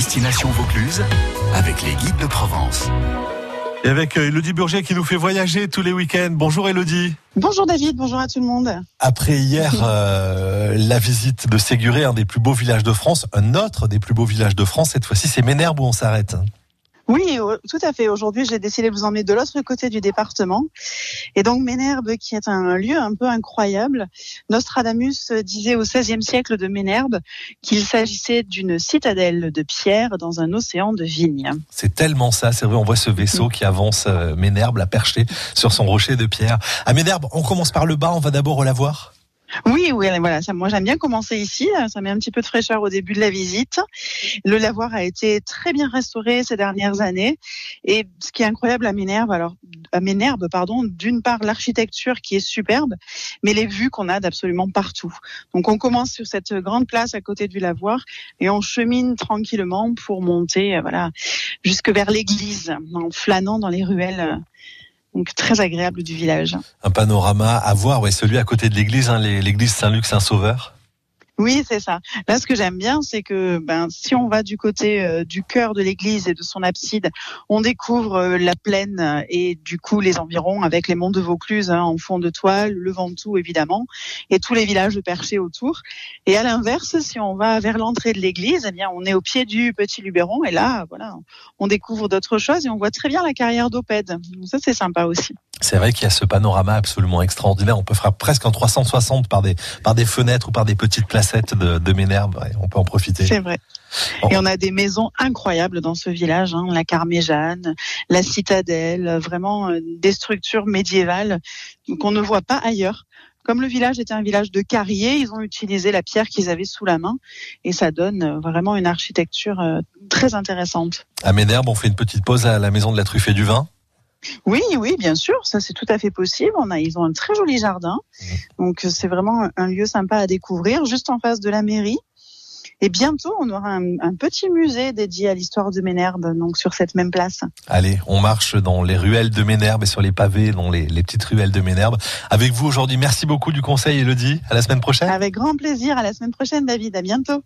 Destination Vaucluse avec les guides de Provence. Et avec Elodie Burger qui nous fait voyager tous les week-ends. Bonjour Elodie. Bonjour David, bonjour à tout le monde. Après hier, euh, la visite de Séguré, un des plus beaux villages de France, un autre des plus beaux villages de France, cette fois-ci c'est Ménherbe où on s'arrête. Oui, tout à fait. Aujourd'hui, j'ai décidé de vous emmener de l'autre côté du département. Et donc, Ménherbe, qui est un lieu un peu incroyable. Nostradamus disait au XVIe siècle de Ménherbe qu'il s'agissait d'une citadelle de pierre dans un océan de vignes. C'est tellement ça, c'est vrai. On voit ce vaisseau qui avance, euh, Ménherbe, la perché sur son rocher de pierre. À Ménherbe, on commence par le bas, on va d'abord la voir. Oui, oui, voilà. Ça, moi, j'aime bien commencer ici. Ça met un petit peu de fraîcheur au début de la visite. Le lavoir a été très bien restauré ces dernières années. Et ce qui est incroyable à Ménherbe, alors à Ménherbe, pardon, d'une part l'architecture qui est superbe, mais les vues qu'on a d'absolument partout. Donc, on commence sur cette grande place à côté du lavoir et on chemine tranquillement pour monter, euh, voilà, jusque vers l'église, en flânant dans les ruelles donc très agréable du village. Un panorama à voir, ouais, celui à côté de l'église, hein, l'église Saint-Luc-Saint-Sauveur. Oui, c'est ça. Là, ce que j'aime bien, c'est que ben, si on va du côté euh, du cœur de l'église et de son abside, on découvre euh, la plaine et du coup les environs avec les monts de Vaucluse hein, en fond de toile, le Ventoux évidemment, et tous les villages perchés autour. Et à l'inverse, si on va vers l'entrée de l'église, eh bien, on est au pied du Petit Luberon et là, voilà, on découvre d'autres choses et on voit très bien la carrière d'Opède. Ça, c'est sympa aussi. C'est vrai qu'il y a ce panorama absolument extraordinaire. On peut faire presque en 360 par des, par des fenêtres ou par des petites placettes de, de Ménherbe. on peut en profiter. C'est vrai. Et on a des maisons incroyables dans ce village, hein. la Carméjane, la Citadelle, vraiment euh, des structures médiévales qu'on ne voit pas ailleurs. Comme le village était un village de carriers, ils ont utilisé la pierre qu'ils avaient sous la main et ça donne euh, vraiment une architecture euh, très intéressante. À Ménherbe, on fait une petite pause à la maison de la truffe et du vin. Oui, oui, bien sûr, ça c'est tout à fait possible. On a, ils ont un très joli jardin, mmh. donc c'est vraiment un lieu sympa à découvrir, juste en face de la mairie. Et bientôt, on aura un, petit musée dédié à l'histoire de Ménherbe, donc sur cette même place. Allez, on marche dans les ruelles de Ménherbe et sur les pavés, dans les, les petites ruelles de Ménherbe. Avec vous aujourd'hui, merci beaucoup du conseil, Elodie. À la semaine prochaine. Avec grand plaisir. À la semaine prochaine, David. À bientôt.